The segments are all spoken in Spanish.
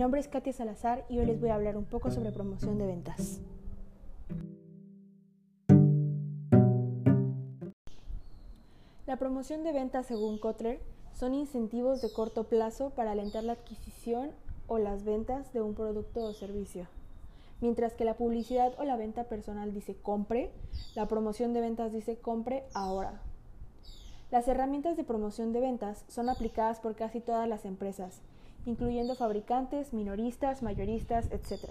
nombre es Katia Salazar y hoy les voy a hablar un poco sobre promoción de ventas. La promoción de ventas, según Kotler, son incentivos de corto plazo para alentar la adquisición o las ventas de un producto o servicio. Mientras que la publicidad o la venta personal dice compre, la promoción de ventas dice compre ahora. Las herramientas de promoción de ventas son aplicadas por casi todas las empresas, incluyendo fabricantes, minoristas, mayoristas, etc.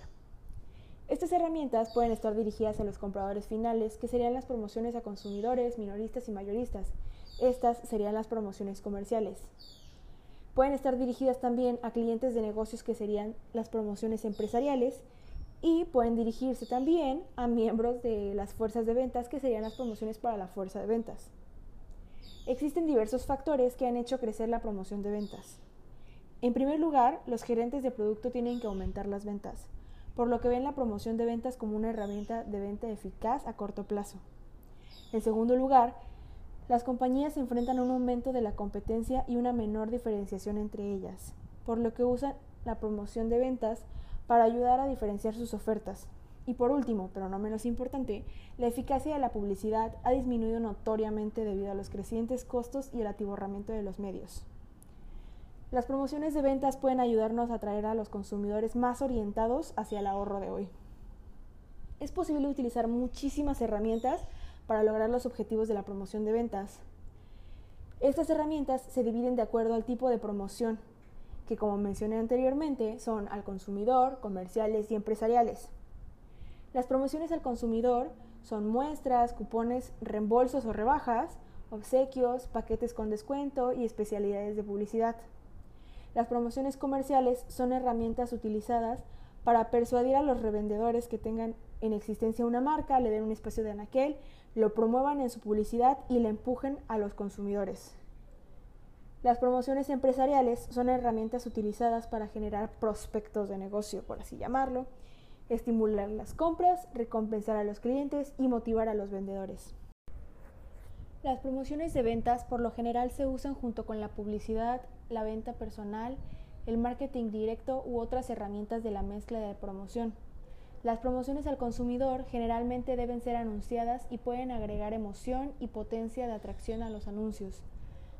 Estas herramientas pueden estar dirigidas a los compradores finales, que serían las promociones a consumidores, minoristas y mayoristas. Estas serían las promociones comerciales. Pueden estar dirigidas también a clientes de negocios, que serían las promociones empresariales, y pueden dirigirse también a miembros de las fuerzas de ventas, que serían las promociones para la fuerza de ventas. Existen diversos factores que han hecho crecer la promoción de ventas. En primer lugar, los gerentes de producto tienen que aumentar las ventas, por lo que ven la promoción de ventas como una herramienta de venta eficaz a corto plazo. En segundo lugar, las compañías se enfrentan a un aumento de la competencia y una menor diferenciación entre ellas, por lo que usan la promoción de ventas para ayudar a diferenciar sus ofertas. Y por último, pero no menos importante, la eficacia de la publicidad ha disminuido notoriamente debido a los crecientes costos y el atiborramiento de los medios. Las promociones de ventas pueden ayudarnos a atraer a los consumidores más orientados hacia el ahorro de hoy. Es posible utilizar muchísimas herramientas para lograr los objetivos de la promoción de ventas. Estas herramientas se dividen de acuerdo al tipo de promoción, que como mencioné anteriormente son al consumidor, comerciales y empresariales. Las promociones al consumidor son muestras, cupones, reembolsos o rebajas, obsequios, paquetes con descuento y especialidades de publicidad. Las promociones comerciales son herramientas utilizadas para persuadir a los revendedores que tengan en existencia una marca, le den un espacio de anaquel, lo promuevan en su publicidad y le empujen a los consumidores. Las promociones empresariales son herramientas utilizadas para generar prospectos de negocio, por así llamarlo, estimular las compras, recompensar a los clientes y motivar a los vendedores. Las promociones de ventas por lo general se usan junto con la publicidad, la venta personal, el marketing directo u otras herramientas de la mezcla de promoción. Las promociones al consumidor generalmente deben ser anunciadas y pueden agregar emoción y potencia de atracción a los anuncios.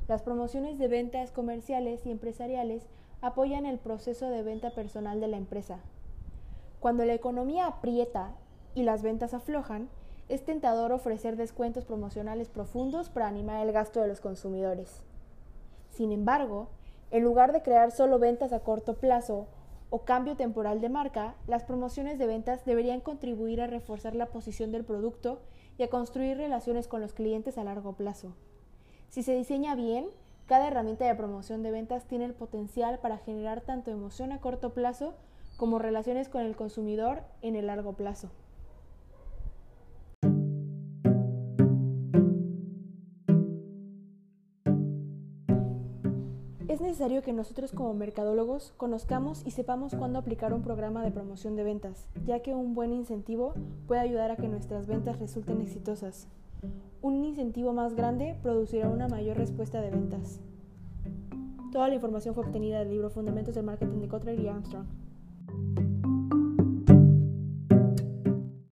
Las promociones de ventas comerciales y empresariales apoyan el proceso de venta personal de la empresa. Cuando la economía aprieta y las ventas aflojan, es tentador ofrecer descuentos promocionales profundos para animar el gasto de los consumidores. Sin embargo, en lugar de crear solo ventas a corto plazo o cambio temporal de marca, las promociones de ventas deberían contribuir a reforzar la posición del producto y a construir relaciones con los clientes a largo plazo. Si se diseña bien, cada herramienta de promoción de ventas tiene el potencial para generar tanto emoción a corto plazo como relaciones con el consumidor en el largo plazo. Es necesario que nosotros como mercadólogos conozcamos y sepamos cuándo aplicar un programa de promoción de ventas, ya que un buen incentivo puede ayudar a que nuestras ventas resulten exitosas. Un incentivo más grande producirá una mayor respuesta de ventas. Toda la información fue obtenida del libro Fundamentos del Marketing de Kotler y Armstrong.